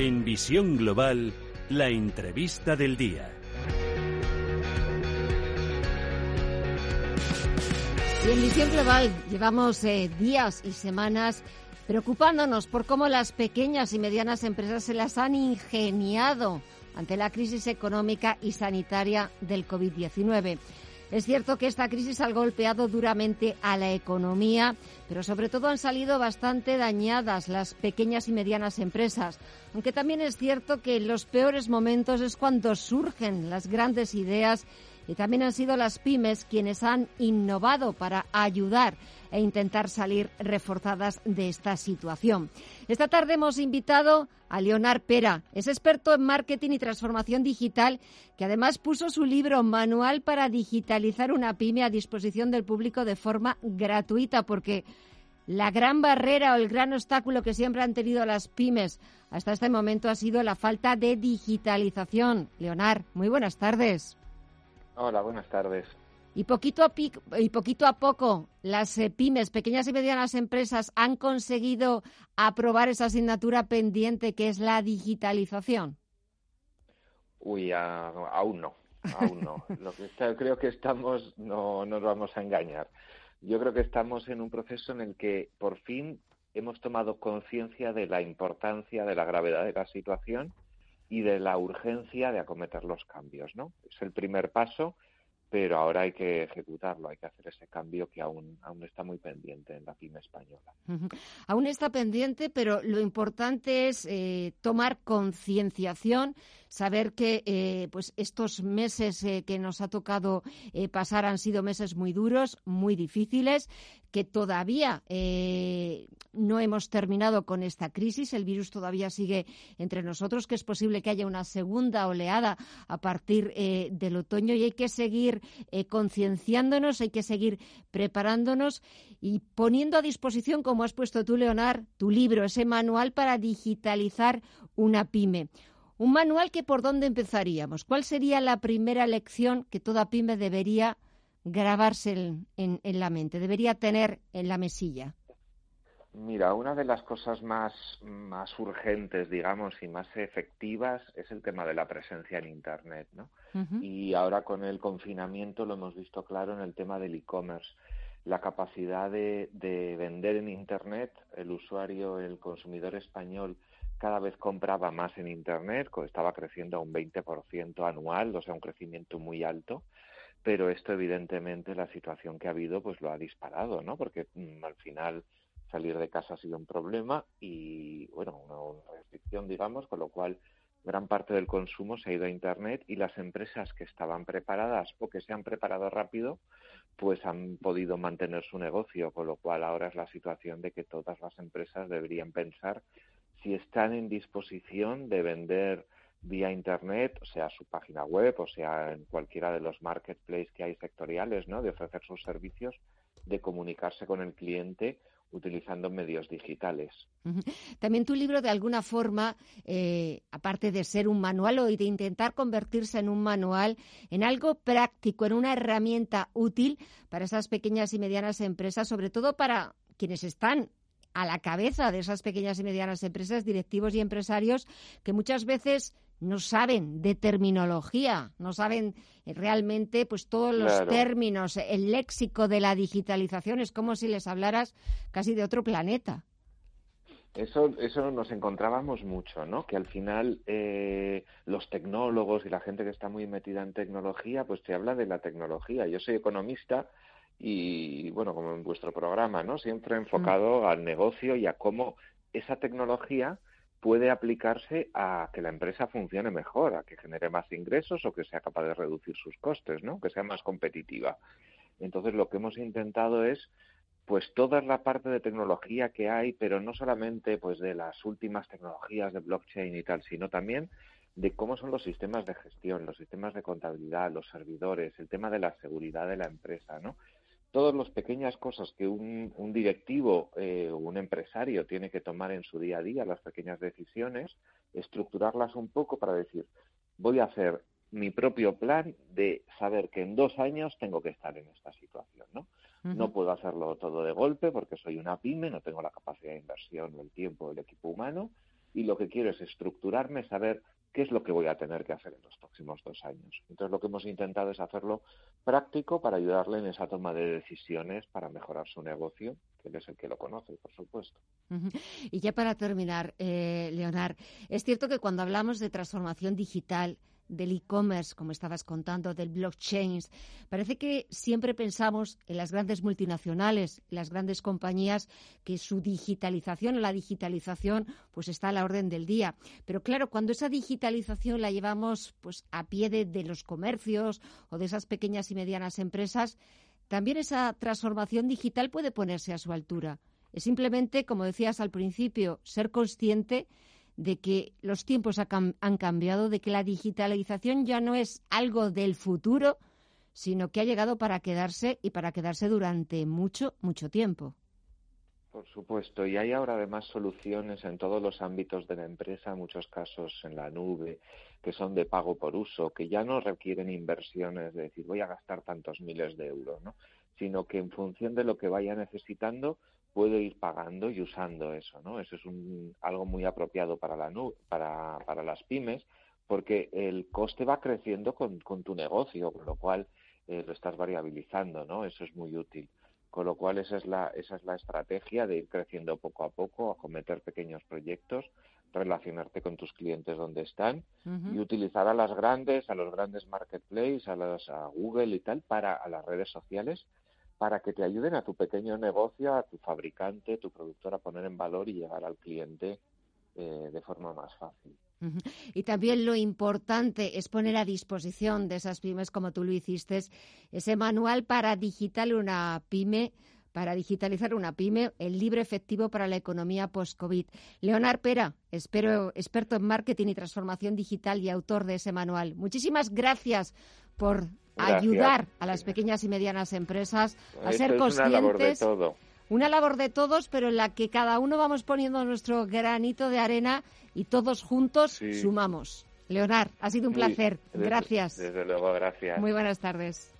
En Visión Global, la entrevista del día. En Visión Global llevamos eh, días y semanas preocupándonos por cómo las pequeñas y medianas empresas se las han ingeniado ante la crisis económica y sanitaria del COVID-19. Es cierto que esta crisis ha golpeado duramente a la economía, pero sobre todo han salido bastante dañadas las pequeñas y medianas empresas. Aunque también es cierto que en los peores momentos es cuando surgen las grandes ideas y también han sido las pymes quienes han innovado para ayudar e intentar salir reforzadas de esta situación. Esta tarde hemos invitado a Leonard Pera. Es experto en marketing y transformación digital que además puso su libro Manual para digitalizar una pyme a disposición del público de forma gratuita porque la gran barrera o el gran obstáculo que siempre han tenido las pymes hasta este momento ha sido la falta de digitalización. Leonard, muy buenas tardes. Hola, buenas tardes. Y poquito a, y poquito a poco las eh, pymes, pequeñas y medianas empresas, han conseguido aprobar esa asignatura pendiente que es la digitalización. Uy, aún no, aún no. Lo que creo que estamos, no nos vamos a engañar. Yo creo que estamos en un proceso en el que por fin hemos tomado conciencia de la importancia, de la gravedad de la situación y de la urgencia de acometer los cambios, ¿no? Es el primer paso pero ahora hay que ejecutarlo, hay que hacer ese cambio que aún, aún está muy pendiente en la pyme española. Aún está pendiente, pero lo importante es eh, tomar concienciación, saber que eh, pues estos meses eh, que nos ha tocado pasar han sido meses muy duros, muy difíciles, que todavía no hemos terminado con esta crisis, el virus todavía sigue entre nosotros, que es posible que haya una segunda oleada a partir del otoño y hay que seguir eh, concienciándonos, hay que seguir preparándonos y poniendo a disposición, como has puesto tú, Leonard, tu libro, ese manual para digitalizar una pyme. Un manual que por dónde empezaríamos. ¿Cuál sería la primera lección que toda pyme debería grabarse en la mente, debería tener en la mesilla? Mira, una de las cosas más, más urgentes, digamos, y más efectivas es el tema de la presencia en Internet, ¿no? Y ahora con el confinamiento lo hemos visto claro en el tema del e-commerce. La capacidad de, de vender en Internet, el usuario, el consumidor español cada vez compraba más en Internet, estaba creciendo a un 20% anual, o sea, un crecimiento muy alto pero esto evidentemente la situación que ha habido pues lo ha disparado, ¿no? Porque mm, al final salir de casa ha sido un problema y, bueno, una, restricción, digamos, con lo cual gran parte del consumo se ha ido a Internet y las empresas que estaban preparadas o que se han preparado rápido, pues han podido mantener su negocio, con lo cual ahora es la situación de que todas las empresas deberían pensar si están en disposición de vender vía Internet, o sea, su página web, o sea, en cualquiera de los marketplaces que hay sectoriales, ¿no? De ofrecer sus servicios, de comunicarse con el cliente utilizando medios digitales. También tu libro, de alguna forma, eh, aparte de ser un manual o de intentar convertirse en un manual, en algo práctico, en una herramienta útil para esas pequeñas y medianas empresas, sobre todo para quienes están a la cabeza de esas pequeñas y medianas empresas, directivos y empresarios, que muchas veces no saben de terminología, no saben realmente pues todos los términos, el léxico de la digitalización, es como si les hablaras casi de otro planeta. Eso, eso nos encontrábamos mucho, ¿no? Que al final eh, los tecnólogos y la gente que está muy metida en tecnología, pues te habla de la tecnología. Yo soy economista y, bueno, como en vuestro programa, ¿no? Siempre enfocado al negocio y a cómo esa tecnología puede aplicarse a que la empresa funcione mejor, a que genere más ingresos o que sea capaz de reducir sus costes, ¿no? Que sea más competitiva. Entonces, lo que hemos intentado es pues toda la parte de tecnología que hay, pero no solamente pues de las últimas tecnologías de blockchain y tal, sino también de cómo son los sistemas de gestión, los sistemas de contabilidad, los servidores, el tema de la seguridad de la empresa, ¿no? Todas las pequeñas cosas que un, directivo eh, o un empresario tiene que tomar en su día a día, las pequeñas decisiones, estructurarlas un poco para decir, voy a hacer mi propio plan de saber que en dos años tengo que estar en esta situación, ¿no? No puedo hacerlo todo de golpe porque soy una pyme, no tengo la capacidad de inversión el tiempo el equipo humano y lo que quiero es estructurarme, saber qué es lo que voy a tener que hacer en los próximos dos años. Entonces, lo que hemos intentado es hacerlo práctico para ayudarle en esa toma de decisiones para mejorar su negocio, que él es el que lo conoce, por supuesto. Y ya para terminar, eh, Leonard, es cierto que cuando hablamos de transformación digital, del e-commerce, como estabas contando, del blockchain. Parece que siempre pensamos en las grandes multinacionales, las grandes compañías, que su digitalización o la digitalización pues está a la orden del día. Pero claro, cuando esa digitalización la llevamos pues a pie de, de los comercios o de esas pequeñas y medianas empresas, también esa transformación digital puede ponerse a su altura. Es simplemente, como decías al principio, ser consciente de que los tiempos han cambiado, de que la digitalización ya no es algo del futuro, sino que ha llegado para quedarse y para quedarse durante mucho, mucho tiempo. Por supuesto, y hay ahora además soluciones en todos los ámbitos de la empresa, en muchos casos en la nube, que son de pago por uso, que ya no requieren inversiones de decir voy a gastar tantos miles de euros, ¿no? sino que en función de lo que vaya necesitando puedo ir pagando y usando eso, ¿no? Eso es un, algo muy apropiado para la para, para las pymes, porque el coste va creciendo con, con tu negocio, con lo cual eh, lo estás variabilizando, ¿no? Eso es muy útil. Con lo cual esa es la, esa es la estrategia de ir creciendo poco a poco, acometer pequeños proyectos, relacionarte con tus clientes donde están y utilizar a las grandes, a los grandes marketplaces, a, las, a Google y tal, para a las redes sociales para que te ayuden a tu pequeño negocio, a tu fabricante, tu productor a poner en valor y llegar al cliente eh, de forma más fácil. Y también lo importante es poner a disposición de esas pymes, como tú lo hiciste, ese manual para digital una pyme para digitalizar una pyme, el libre efectivo para la economía post-COVID. Leonard Pera, espero, experto en marketing y transformación digital y autor de ese manual. Muchísimas gracias por ayudar a las pequeñas y medianas empresas a ser conscientes. Una labor de todo. Una labor de todos, pero en la que cada uno vamos poniendo nuestro granito de arena y todos juntos sumamos. Leonard, ha sido un placer. gracias. Desde luego, gracias. Muy buenas tardes.